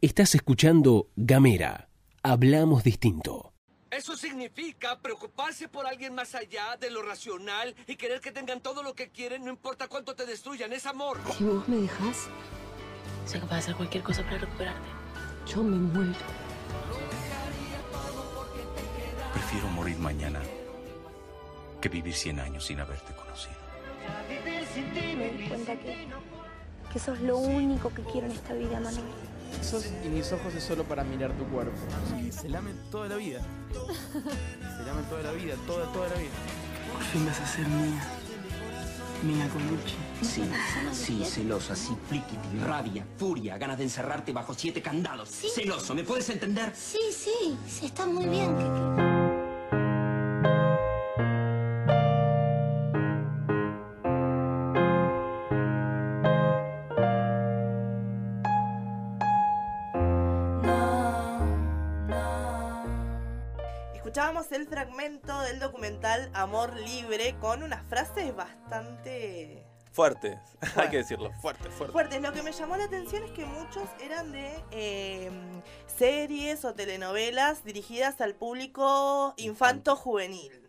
Estás escuchando Gamera. Hablamos distinto. Eso significa preocuparse por alguien más allá de lo racional y querer que tengan todo lo que quieren, no importa cuánto te destruyan. Es amor. Si vos me dejas, Soy capaz de hacer cualquier cosa para recuperarte. yo me muero. Prefiero morir mañana que vivir 100 años sin haberte conocido. Me di cuenta que, que sos lo único que quiero en esta vida, Manuel. Sos y mis ojos es solo para mirar tu cuerpo. Se lame toda la vida. Se lame toda la vida, toda, toda la vida. Por fin vas a ser mía. Mía con Gucci. Sí, sí, celosa, sí, pliquiti, rabia, furia, ganas de encerrarte bajo siete candados. Celoso, ¿me puedes entender? Sí, sí, está muy bien. que- El fragmento del documental Amor Libre con unas frases bastante Fuertes, hay que decirlo, fuerte, fuerte. fuertes. Lo que me llamó la atención es que muchos eran de eh, series o telenovelas dirigidas al público infanto-juvenil.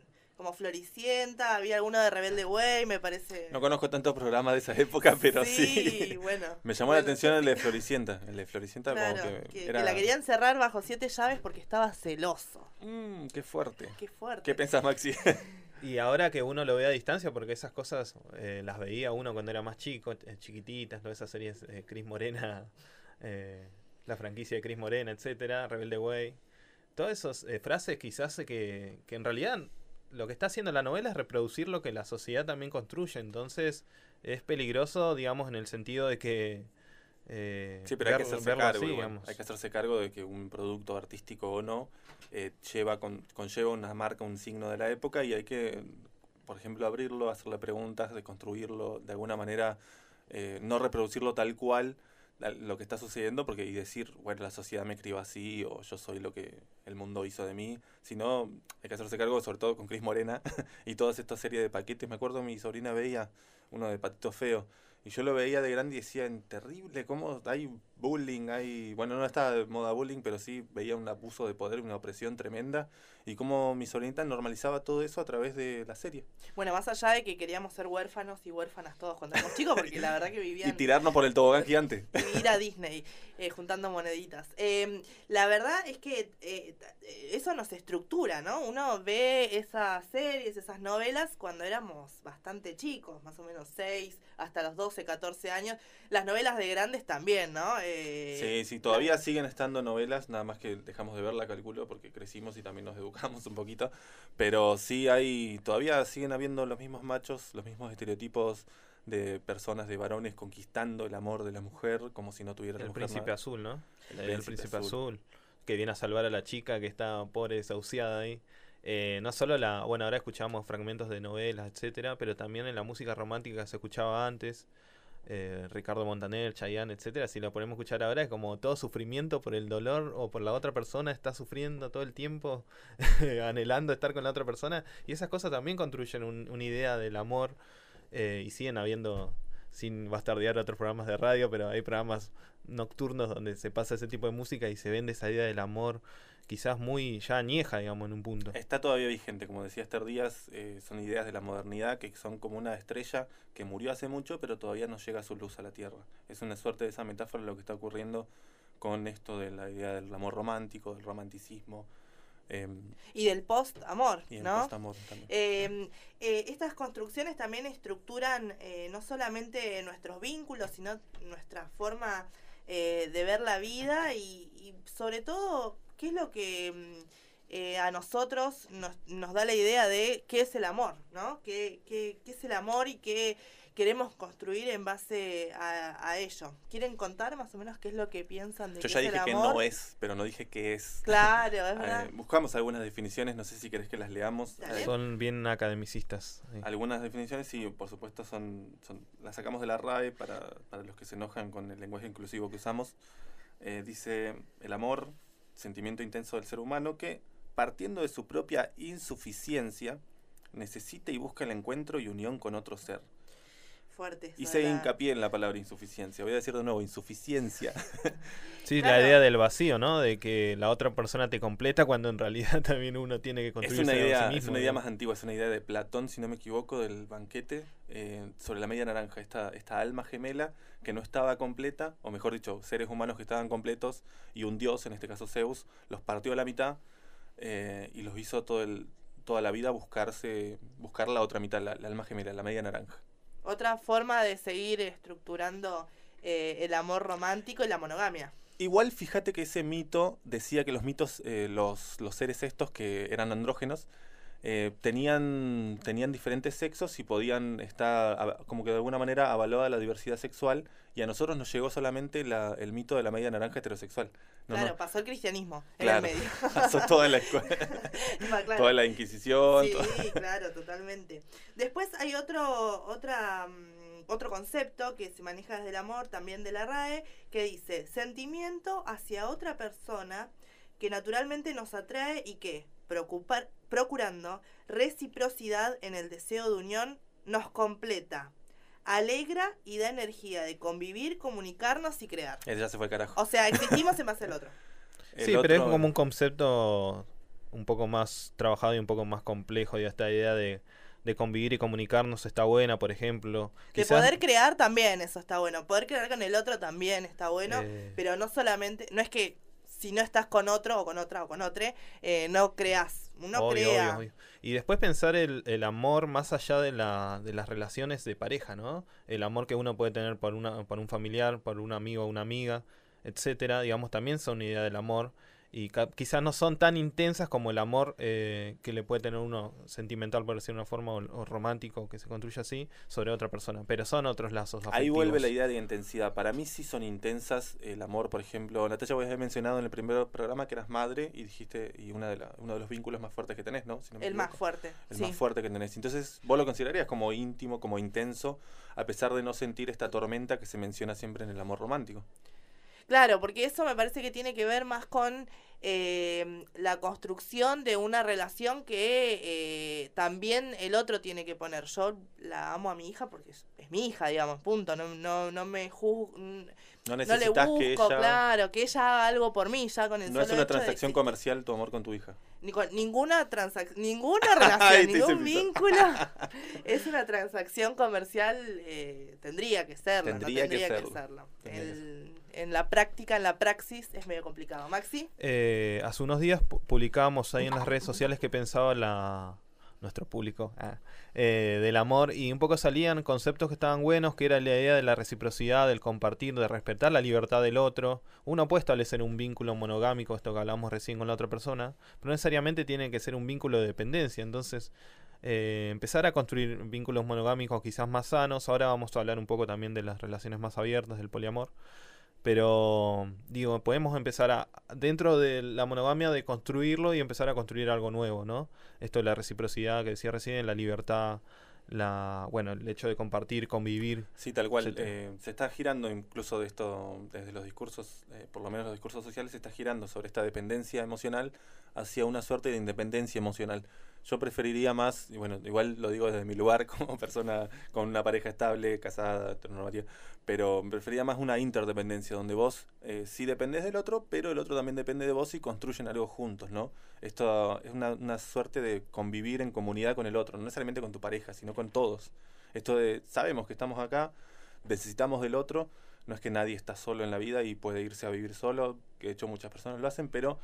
Como Floricienta, había alguno de Rebelde Way, me parece. No conozco tantos programas de esa época, pero sí. Sí, bueno. Me llamó la atención el de Floricienta. El de Floricienta Claro, como que, que la querían cerrar bajo siete llaves porque estaba celoso. Mm, qué fuerte. Qué fuerte. ¿Qué pensás, Maxi? Y ahora que uno lo ve a distancia, porque esas cosas eh, las veía uno cuando era más chico, eh, chiquititas, todas esas series, eh, Chris Morena, eh, la franquicia de Chris Morena, etcétera, Rebelde Way. Todas esas eh, frases quizás que, que en realidad lo que está haciendo la novela es reproducir lo que la sociedad también construye. Entonces es peligroso, digamos, en el sentido de que... eh, Sí, pero hay que hacerse cargo. así. Hay que hacerse cargo de que un producto artístico o no eh, lleva con, conlleva una marca, un signo de la época y hay que, por ejemplo, abrirlo, hacerle preguntas, deconstruirlo, de alguna manera eh, no reproducirlo tal cual lo que está sucediendo porque y decir, bueno, la sociedad me crió así o yo soy lo que el mundo hizo de mí, sino hay que hacerse cargo sobre todo con Cris Morena y todas estas series de paquetes. Me acuerdo mi sobrina veía uno de Patito Feo y yo lo veía de grande y decía, "En terrible, cómo hay bullying, hay... Bueno, no estaba de moda bullying, pero sí veía un abuso de poder, una opresión tremenda. Y cómo mi sobrinita normalizaba todo eso a través de la serie. Bueno, más allá de que queríamos ser huérfanos y huérfanas todos cuando éramos chicos, porque la verdad que Y vivían tirarnos por el tobogán gigante. y ir a Disney eh, juntando moneditas. Eh, la verdad es que eh, eso nos estructura, ¿no? Uno ve esas series, esas novelas cuando éramos bastante chicos, más o menos 6 hasta los 12, 14 años. Las novelas de grandes también, ¿no? Eh, Sí, sí, todavía siguen estando novelas, nada más que dejamos de verla, calculo, porque crecimos y también nos educamos un poquito. Pero sí hay, todavía siguen habiendo los mismos machos, los mismos estereotipos de personas, de varones conquistando el amor de la mujer como si no tuviera la El mujer príncipe nada. azul, ¿no? El El, el príncipe azul. Que viene a salvar a la chica que está pobre, desahuciada ahí. Eh, no solo la. Bueno, ahora escuchamos fragmentos de novelas, etcétera, pero también en la música romántica que se escuchaba antes. eh, Ricardo Montaner, Chayanne, etcétera. Si lo ponemos a escuchar ahora, es como todo sufrimiento por el dolor o por la otra persona, está sufriendo todo el tiempo, anhelando estar con la otra persona. Y esas cosas también construyen un- una idea del amor. eh, y siguen habiendo sin bastardear otros programas de radio, pero hay programas nocturnos donde se pasa ese tipo de música y se vende esa idea del amor quizás muy ya añeja, digamos, en un punto. Está todavía vigente, como decía Esther Díaz, eh, son ideas de la modernidad que son como una estrella que murió hace mucho, pero todavía no llega su luz a la Tierra. Es una suerte de esa metáfora lo que está ocurriendo con esto de la idea del amor romántico, del romanticismo. Em, Y del post-amor, y ¿no? también. Eh, eh, estas construcciones también estructuran eh, no solamente nuestros vínculos, sino nuestra forma eh, de ver la vida y, y sobre todo qué es lo que mm, a nosotros nos, nos da la idea de qué es el amor, ¿no? ¿Qué, qué, qué es el amor y qué queremos construir en base a, a ello? ¿Quieren contar más o menos qué es lo que piensan de Yo qué ya es dije el que amor? no es, pero no dije que es. Claro, es Eh, verdad. buscamos algunas definiciones, no sé si querés que las leamos. Eh, Son bien academicistas. sí. Algunas definiciones sí, por supuesto, son, son las sacamos de la RAE para, para los que se enojan con el lenguaje inclusivo que usamos. Eh, dice el amor, sentimiento intenso del ser humano que, partiendo de su propia insuficiencia, necesita y busca el encuentro y unión con otro ser. Fuerte. Y eso se de la- hincapié en la palabra insuficiencia. Voy a decir de nuevo, insuficiencia. Sí, Claro. la idea del vacío, ¿no? De que la otra persona te completa cuando en realidad también uno tiene que Es construirse una a sí idea, mismo. es una idea más antigua, es una idea de Platón, si no me equivoco, del banquete eh, sobre la media naranja, esta, esta alma gemela que no estaba completa, o mejor dicho, seres humanos que estaban completos, y un dios, en este caso Zeus, los partió a la mitad eh, y los hizo todo el, toda la vida buscarse, buscar la otra mitad, la, la alma gemela, la media naranja. Otra forma de seguir estructurando eh, el amor romántico y la monogamia. Igual fíjate que ese mito decía que los mitos, eh, los, los seres estos que eran andrógenos, eh, tenían, tenían diferentes sexos y podían estar, como que de alguna manera avalada la diversidad sexual, y a nosotros nos llegó solamente la- el mito de la media naranja heterosexual. No, claro, no, pasó el cristianismo claro, en el medio. pasó toda la, escuela, claro. toda la Inquisición. Sí, toda- claro, totalmente. Después hay otro, otra, mm, otro concepto que se maneja desde el amor, también de la RAE, que dice sentimiento hacia otra persona que naturalmente nos atrae y que, preocupar, procurando reciprocidad en el deseo de unión, nos completa, alegra y da energía de convivir, comunicarnos y crear. Ese ya se fue al carajo. O sea, existimos en base al otro. El Sí, pero es como un concepto un poco más trabajado y un poco más complejo. Y esta idea de, de convivir y comunicarnos está buena, por ejemplo. De Quizás- poder crear también, eso está bueno. Poder crear con el otro también está bueno, Eh. pero no solamente, no es que si no estás con otro o con otra o con otro, eh, no creas. Obvio, crea. obvio, obvio. Y después pensar el, el amor más allá de, la, de las relaciones de pareja, ¿no? El amor que uno puede tener por, una, por un familiar, por un amigo o una amiga, etcétera, digamos, también son una idea del amor. Y quizás no son tan intensas como el amor eh, que le puede tener uno sentimental, por decir una forma, o, o romántico, que se construye así, sobre otra persona. Pero son otros lazos Ahí vuelve la idea de intensidad. Para mí sí son intensas el amor, por ejemplo. Natalia, vos habías mencionado en el primer programa que eras madre y dijiste, y una de la- uno de los vínculos más fuertes que tenés, ¿no? Si no me el más fuerte. El sí. más fuerte que tenés. Entonces, vos lo considerarías como íntimo, como intenso, a pesar de no sentir esta tormenta que se menciona siempre en el amor romántico. Claro, porque eso me parece que tiene que ver más con eh, la construcción de una relación que eh, también el otro tiene que poner. Yo la amo a mi hija porque es, es mi hija, digamos, punto. No, no, no me juzgo. No No le busco, que ella... claro, que ella haga algo por mí, ya con el No es una de transacción comercial tu amor con tu hija. Ni con ninguna transacción, ninguna relación, ningún vínculo es una transacción comercial, eh, tendría que serlo, Tendría no que tendría que, serlo. serlo. Tendría que El- en la práctica, en la praxis, es medio complicado. Maxi, Eh, hace unos días pu- publicábamos ahí en las redes sociales que pensaba la nuestro público ah, eh, del amor y un poco salían conceptos que estaban buenos que era la idea de la reciprocidad del compartir de respetar la libertad del otro. Uno puede establecer un vínculo monogámico esto que hablamos recién con la otra persona pero no necesariamente tiene que ser un vínculo de dependencia. Entonces eh, empezar a construir vínculos monogámicos quizás más sanos. Ahora vamos a hablar un poco también de las relaciones más abiertas del poliamor pero digo, podemos empezar a, dentro de la monogamia, de construirlo y empezar a construir algo nuevo, ¿no? Esto de la reciprocidad que decía recién, la libertad, la bueno, el hecho de compartir, convivir. Sí, tal cual. Eh, se está girando incluso de esto, desde los discursos, eh, por lo menos los discursos sociales, se está girando sobre esta dependencia emocional hacia una suerte de independencia emocional. Yo preferiría más, y bueno, igual lo digo desde mi lugar como persona con una pareja estable, casada, heteronormativa, pero preferiría más una interdependencia, donde vos eh, sí dependés del otro, pero el otro también depende de vos y construyen algo juntos, ¿no? Esto es una, una suerte de convivir en comunidad con el otro, no necesariamente con tu pareja, sino con todos. Esto de, sabemos que estamos acá, necesitamos del otro, no es que nadie está solo en la vida y puede irse a vivir solo, que de hecho muchas personas lo hacen, pero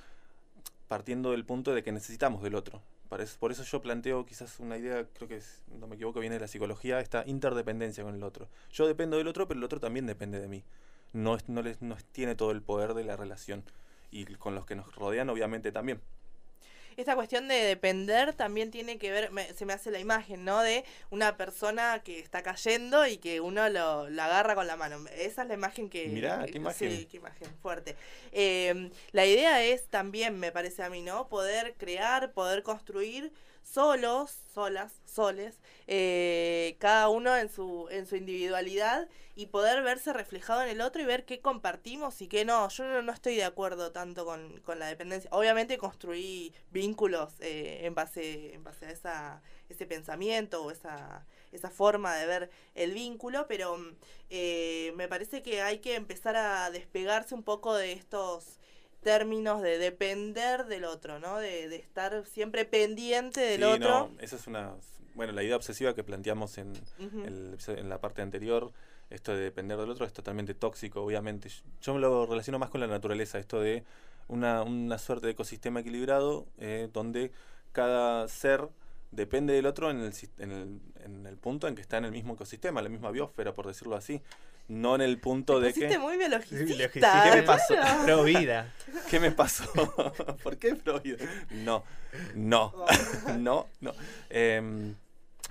partiendo del punto de que necesitamos del otro. Por eso, yo planteo quizás una idea, creo que es, no me equivoco, viene de la psicología, esta interdependencia con el otro. Yo dependo del otro, pero el otro también depende de mí. No, es, no, les, no tiene todo el poder de la relación. Y con los que nos rodean, obviamente, también. Esta cuestión de depender también tiene que ver, me- se me hace la imagen, ¿no? De una persona que está cayendo y que uno lo, la agarra con la mano. Esa es la imagen que... Mirá, qué imagen. Sí, qué imagen, fuerte. Eh, la idea es también, me parece a mí, ¿no? Poder crear, poder construir solos, solas, soles, eh, cada uno en su, en su individualidad y poder verse reflejado en el otro y ver qué compartimos y qué no. Yo no, no estoy de acuerdo tanto con, con la dependencia. Obviamente construí vínculos eh, en base en base a esa, ese pensamiento o esa esa forma de ver el vínculo, pero eh, me parece que hay que empezar a despegarse un poco de estos términos de depender del otro, ¿no? De, de estar siempre pendiente del Sí, otro. no, esa es una. Bueno, la idea obsesiva que planteamos en, el en la parte anterior, esto de depender del otro, es totalmente tóxico, obviamente. Yo me lo relaciono más con la naturaleza, esto de una, una suerte de ecosistema equilibrado eh, donde cada ser depende del otro en el, en, el, en el punto en que está en el mismo ecosistema, la misma biosfera, por decirlo así. No en el punto de que... Muy biologicista. ¿Qué me pasó? claro. Pro vida. ¿Qué me pasó? ¿Por qué Freud? No, no, no, no. Em,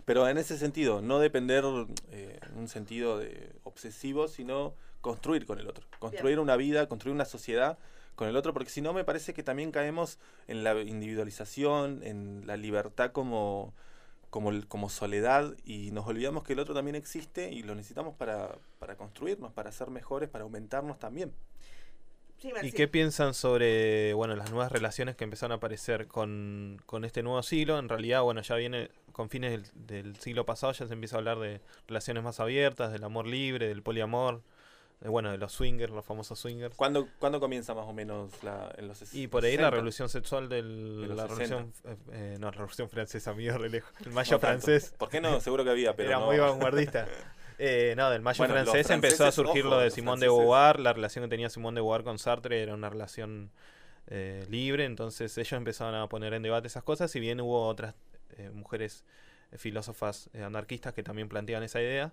pero en ese sentido, no depender eh, en un sentido de obsesivo, sino construir con el otro. Construir una vida, construir una sociedad con el otro, porque si no me parece que también caemos en la individualización, en la libertad como, como, el- como soledad y nos olvidamos que el otro también existe y lo necesitamos para, para construirnos, para ser mejores, para aumentarnos también. Sí, ¿Y qué piensan sobre bueno las nuevas relaciones que empezaron a aparecer con, con este nuevo siglo? En realidad, bueno, ya viene con fines del, del siglo pasado, ya se empieza a hablar de relaciones más abiertas, del amor libre, del poliamor, bueno, de los swingers, los famosos swingers. ¿Cuándo, ¿Cuándo comienza más o menos la, en los Y por ahí la 60? revolución sexual del De la 60. revolución eh, eh, no, la revolución francesa, mío re lejos. El mayo No francés. ¿Por qué no? Seguro que había, pero Era no. muy vanguardista. Eh, no, del mayo Bueno, francés empezó a surgir ojo, lo de Simón de. Beauvoir, la relación que tenía Simón de Beauvoir con Sartre era una relación eh, libre, entonces ellos empezaron a poner en debate esas cosas, si bien hubo otras eh, mujeres eh, filósofas eh, anarquistas que también planteaban esa idea.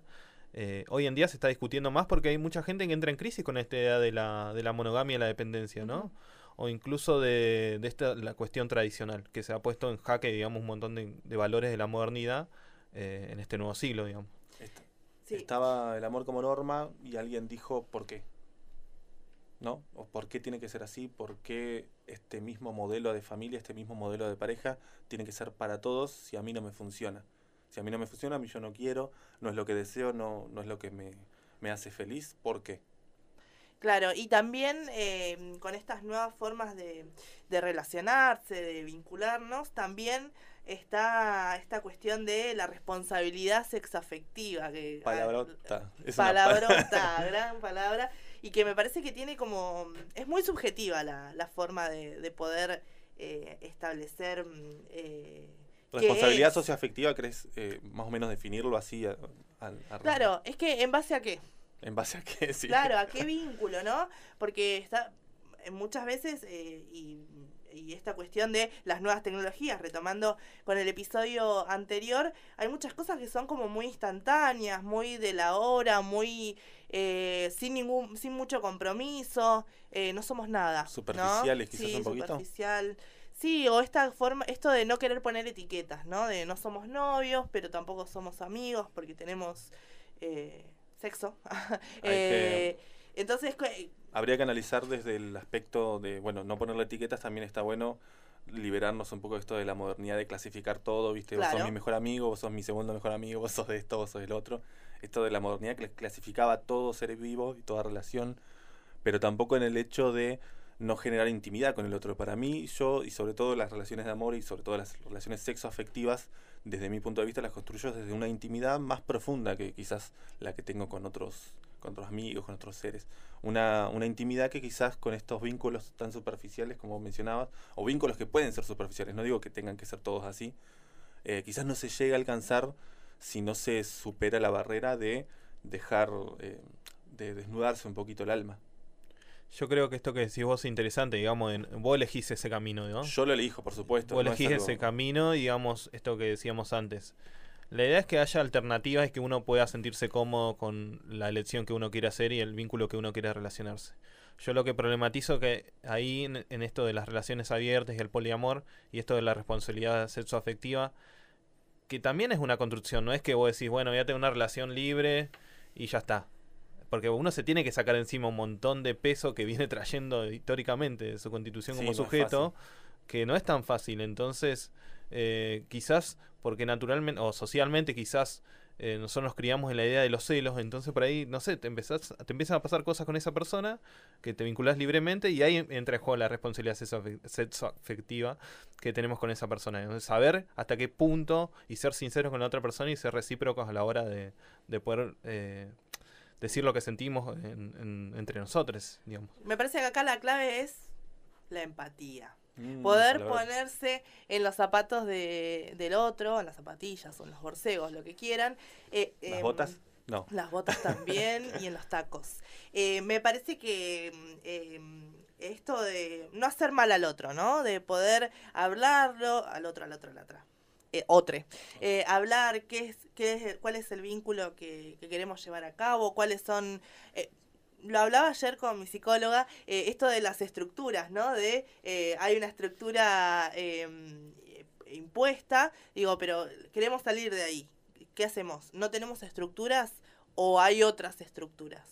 Eh, hoy en día se está discutiendo más porque hay mucha gente que entra en crisis con esta idea de la, de la monogamia y la dependencia, ¿no? O incluso de, de esta, la cuestión tradicional, que se ha puesto en jaque, digamos, un montón de, de valores de la modernidad eh, en este nuevo siglo, digamos. Sí. Estaba el amor como norma y alguien dijo por qué. ¿No? ¿O por qué tiene que ser así? ¿Por qué este mismo modelo de familia, este mismo modelo de pareja tiene que ser para todos si a mí no me funciona? Si a mí no me funciona, a mí yo no quiero, no es lo que deseo, no, no es lo que me, me hace feliz. ¿Por qué? Claro, y también eh, con estas nuevas formas de, de relacionarse, de vincularnos, también está esta cuestión de la responsabilidad sexoafectiva. Que, Palabrota. Es Palabrota, gran palabra. Y que me parece que tiene como. Es muy subjetiva la, la forma de, de poder eh, establecer. mm, Eh, Responsabilidad es. socioafectiva, ¿crees eh, más o menos definirlo así? a- Claro, es que en base a qué. ¿En base a qué? Sí. Claro, ¿a qué vínculo, no? Porque está eh, muchas veces, eh, y, y esta cuestión de las nuevas tecnologías, retomando con el episodio anterior, hay muchas cosas que son como muy instantáneas, muy de la hora, muy eh, sin ningún, sin mucho compromiso, eh, no somos nada. ¿no? Superficiales, quizás Sí, un poquito. superficial. Sí, o esta forma, esto de no querer poner etiquetas, ¿no? De no somos novios, pero tampoco somos amigos porque tenemos eh, sexo. Eh, entonces, que- Habría que analizar desde el aspecto de, bueno, no ponerle etiquetas, también está bueno liberarnos un poco de esto de la modernidad de clasificar todo, ¿viste? Vos sos Claro. mi mejor amigo, vos sos mi segundo mejor amigo, vos sos de esto, vos sos del otro. Esto de la modernidad que clasificaba todo ser vivo y toda relación, pero tampoco en el hecho de no generar intimidad con el otro. Para mí, yo, y sobre todo las relaciones de amor y sobre todo las relaciones sexoafectivas, desde mi punto de vista las construyo desde una intimidad más profunda que quizás la que tengo con otros, con otros amigos, con otros seres. Una, una intimidad que quizás con estos vínculos tan superficiales como mencionabas, o vínculos que pueden ser superficiales, no digo que tengan que ser todos así, eh, quizás no se llega a alcanzar si no se supera la barrera de dejar, eh, de desnudarse un poquito el alma. Yo creo que esto que decís vos es interesante, digamos, en, vos elegís ese camino, ¿no? Yo lo elijo, por supuesto. Vos no es elegís algo- ese camino, digamos, esto que decíamos antes. La idea es que haya alternativas y que uno pueda sentirse cómodo con la elección que uno quiere hacer y el vínculo que uno quiere relacionarse. Yo lo que problematizo que ahí en, en esto de las relaciones abiertas y el poliamor y esto de la responsabilidad sexoafectiva, que también es una construcción, no es que vos decís, bueno, voy a tener una relación libre y ya está. Porque uno se tiene que sacar encima un montón de peso que viene trayendo históricamente de su constitución Sí, como sujeto, que no es tan fácil. Entonces, eh, quizás porque naturalmente o socialmente quizás eh, nosotros nos criamos en la idea de los celos, entonces por ahí, no sé, te, empezás, te empiezan a pasar cosas con esa persona, que te vinculás libremente y ahí entra en juego la responsabilidad sexoafectiva que tenemos con esa persona. Entonces, saber hasta qué punto y ser sinceros con la otra persona y ser recíprocos a la hora de, de poder eh, decir lo que sentimos en- en- entre nosotros, digamos. Me parece que acá la clave es la empatía. Mm, Poder ponerse en los zapatos de, del otro, en las zapatillas o en los borcegos, lo que quieran. Eh, ¿Las em, botas? No. Las botas también y en los tacos. Eh, me parece que em, esto de no hacer mal al otro, ¿no? De poder hablarlo al otro, al otro, al otro. Eh, otro. Eh, hablar qué es, qué es, cuál es el vínculo que, que queremos llevar a cabo, cuáles son... eh, lo hablaba ayer con mi psicóloga, eh, esto de las estructuras, ¿no? De hay una estructura em, impuesta, digo, pero queremos salir de ahí. ¿Qué hacemos? ¿No tenemos estructuras o hay otras estructuras?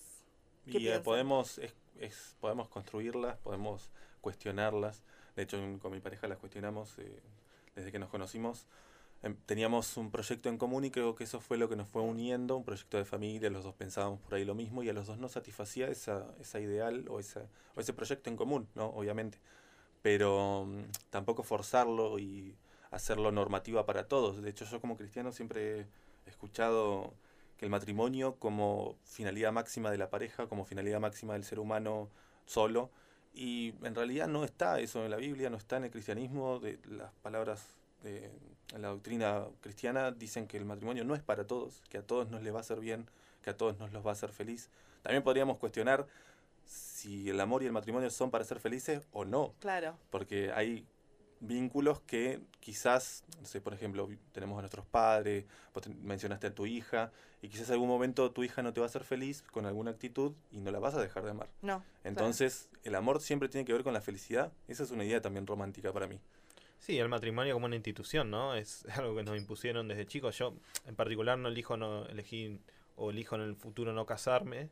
¿Qué Y podemos, es- es- podemos construirlas, podemos cuestionarlas. De hecho, con mi pareja las cuestionamos eh, desde que nos conocimos. Em, Teníamos un proyecto en común y creo que eso fue lo que nos fue uniendo, un proyecto de familia, los dos pensábamos por ahí lo mismo y a los dos nos satisfacía esa, esa ideal o, esa, o ese proyecto en común, ¿no? Obviamente. Pero mm, tampoco forzarlo y hacerlo normativa para todos. De hecho, yo como cristiano siempre he escuchado que el matrimonio como finalidad máxima de la pareja, como finalidad máxima del ser humano solo, y en realidad no está eso en la Biblia, no está en el cristianismo, de las palabras de la doctrina cristiana dicen que el matrimonio no es para todos, que a todos nos les va a hacer bien, que a todos nos los va a hacer feliz. También podríamos cuestionar si el amor y el matrimonio son para ser felices o no. Claro. Porque hay vínculos que quizás, no sé, por ejemplo, tenemos a nuestros padres, vos te- mencionaste a tu hija, y quizás en algún momento tu hija no te va a hacer feliz con alguna actitud y no la vas a dejar de amar. No, Entonces, el amor siempre tiene que ver con la felicidad. Esa es una idea también romántica para mí. Sí, el matrimonio como una institución, ¿no? Es algo que nos impusieron desde chicos. Yo, en particular, no elijo, no elegí o elijo en el futuro no casarme.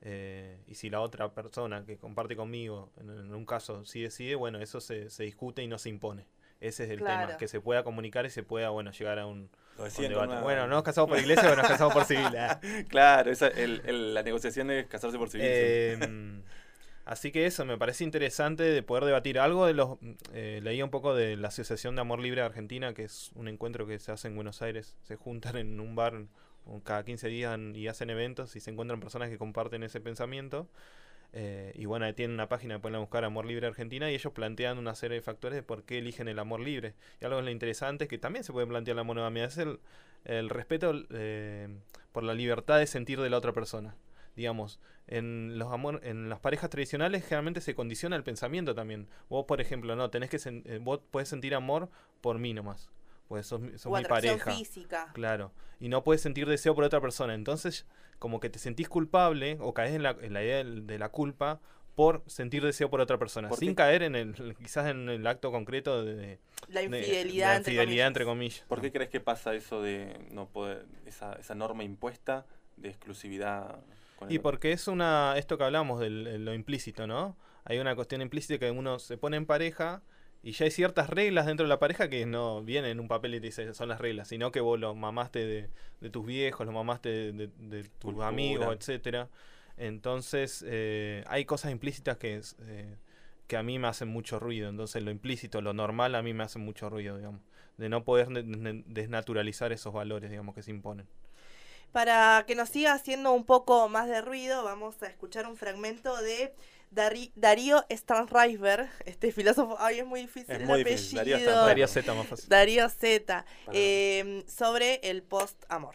eh, y si la otra persona que comparte conmigo, en, en un caso, sí decide, bueno, eso se, se discute y no se impone. Ese es el Claro. tema, que se pueda comunicar y se pueda, bueno, llegar a un, debate. una- Bueno, no nos casamos por iglesia o nos casamos por civil. ah. claro, esa, el- el- la negociación es casarse por civil. Eh, así que eso, me parece interesante de poder debatir algo de los... eh, leía un poco de la Asociación de Amor Libre Argentina, que es un encuentro que se hace en Buenos Aires. Se juntan en un bar cada 15 días y hacen eventos y se encuentran personas que comparten ese pensamiento. Eh, y bueno, tienen una página, pueden buscar Amor Libre Argentina y ellos plantean una serie de factores de por qué eligen el amor libre. Y algo lo interesante es que también se puede plantear la monogamia, es el, el respeto eh, por la libertad de sentir de la otra persona. Digamos, en los amor, en las parejas tradicionales generalmente se condiciona el pensamiento también. Vos, por ejemplo, no, tenés que sen- eh, vos podés sentir amor por mí nomás. Pues sos, mi- sos O mi pareja. física. Claro. Y no puedes sentir deseo por otra persona. Entonces, como que te sentís culpable o caes en la, en la idea de la culpa por sentir deseo por otra persona. ¿Por Sin qué? caer en el, quizás en el acto concreto de, de- La de- infidelidad, la entre comillas. entre comillas. ¿Por qué crees que pasa eso de no poder, esa, esa norma impuesta de exclusividad? Y porque es una, esto que hablamos de lo implícito, ¿no? Hay una cuestión implícita que uno se pone en pareja y ya hay ciertas reglas dentro de la pareja que no vienen en un papel y te dice son las reglas, sino que vos lo mamaste de, de tus viejos, lo mamaste de, de- de tus Cultura. amigos, etcétera. Entonces eh, hay cosas implícitas que, eh, que a mí me hacen mucho ruido. Entonces lo implícito, lo normal a mí me hace mucho ruido, digamos. De no poder de- de- desnaturalizar esos valores, digamos, que se imponen. Para que nos siga haciendo un poco más de ruido, vamos a escuchar un fragmento de Dari- Darío Stanriver, este filósofo, ay, es muy difícil Es el muy apellido. difícil, Darío. Darío Z más fácil. Darío Z, eh, sobre el post-amor.